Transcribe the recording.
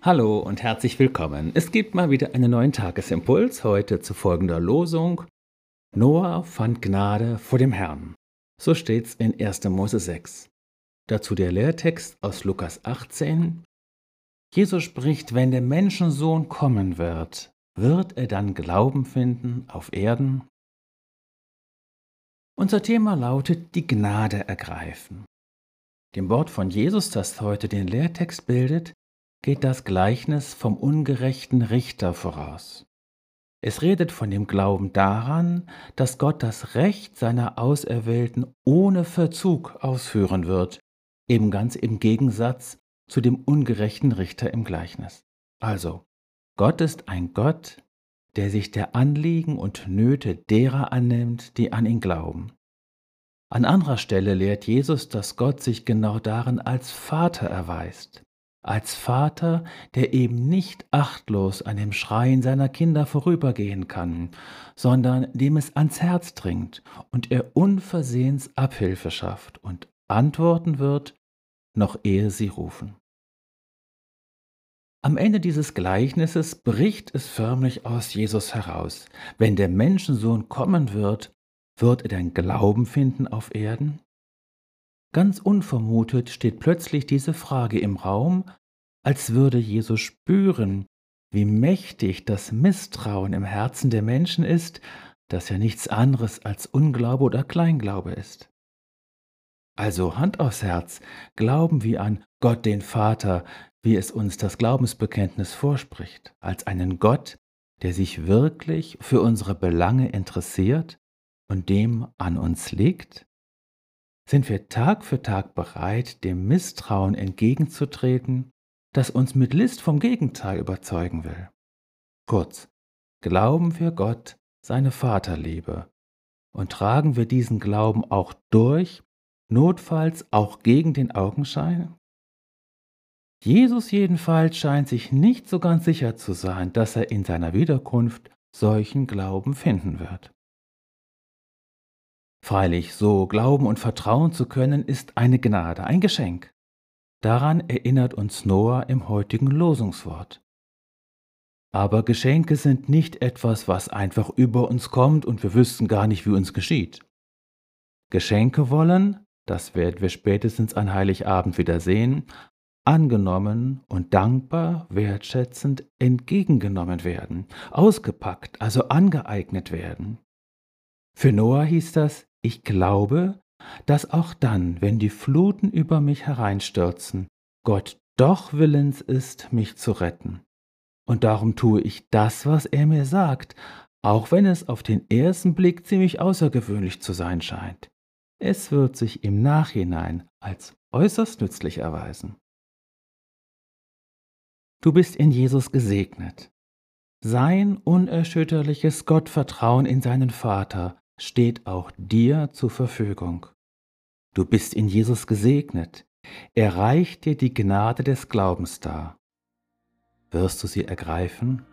Hallo und herzlich willkommen. Es gibt mal wieder einen neuen Tagesimpuls, heute zu folgender Losung. Noah fand Gnade vor dem Herrn. So steht's in 1. Mose 6. Dazu der Lehrtext aus Lukas 18. Jesus spricht, wenn der Menschensohn kommen wird, wird er dann Glauben finden auf Erden? Unser Thema lautet die Gnade ergreifen. Dem Wort von Jesus, das heute den Lehrtext bildet, geht das Gleichnis vom ungerechten Richter voraus. Es redet von dem Glauben daran, dass Gott das Recht seiner Auserwählten ohne Verzug ausführen wird, eben ganz im Gegensatz zu dem ungerechten Richter im Gleichnis. Also, Gott ist ein Gott, der sich der Anliegen und Nöte derer annimmt, die an ihn glauben. An anderer Stelle lehrt Jesus, dass Gott sich genau darin als Vater erweist als Vater, der eben nicht achtlos an dem Schreien seiner Kinder vorübergehen kann, sondern dem es ans Herz dringt und er unversehens Abhilfe schafft und antworten wird, noch ehe sie rufen. Am Ende dieses Gleichnisses bricht es förmlich aus Jesus heraus. Wenn der Menschensohn kommen wird, wird er denn Glauben finden auf Erden? Ganz unvermutet steht plötzlich diese Frage im Raum, als würde Jesus spüren, wie mächtig das Misstrauen im Herzen der Menschen ist, das ja nichts anderes als Unglaube oder Kleinglaube ist. Also Hand aufs Herz, glauben wir an Gott den Vater, wie es uns das Glaubensbekenntnis vorspricht, als einen Gott, der sich wirklich für unsere Belange interessiert und dem an uns liegt? Sind wir Tag für Tag bereit, dem Misstrauen entgegenzutreten, das uns mit List vom Gegenteil überzeugen will. Kurz, glauben wir Gott seine Vaterliebe und tragen wir diesen Glauben auch durch, notfalls auch gegen den Augenschein? Jesus jedenfalls scheint sich nicht so ganz sicher zu sein, dass er in seiner Wiederkunft solchen Glauben finden wird. Freilich, so glauben und vertrauen zu können, ist eine Gnade, ein Geschenk. Daran erinnert uns Noah im heutigen Losungswort. Aber Geschenke sind nicht etwas, was einfach über uns kommt und wir wüssten gar nicht, wie uns geschieht. Geschenke wollen, das werden wir spätestens an Heiligabend wieder sehen, angenommen und dankbar, wertschätzend entgegengenommen werden, ausgepackt, also angeeignet werden. Für Noah hieß das, ich glaube, dass auch dann, wenn die Fluten über mich hereinstürzen, Gott doch willens ist, mich zu retten. Und darum tue ich das, was er mir sagt, auch wenn es auf den ersten Blick ziemlich außergewöhnlich zu sein scheint. Es wird sich im Nachhinein als äußerst nützlich erweisen. Du bist in Jesus gesegnet. Sein unerschütterliches Gottvertrauen in seinen Vater steht auch dir zur Verfügung. Du bist in Jesus gesegnet. Er reicht dir die Gnade des Glaubens dar. Wirst du sie ergreifen?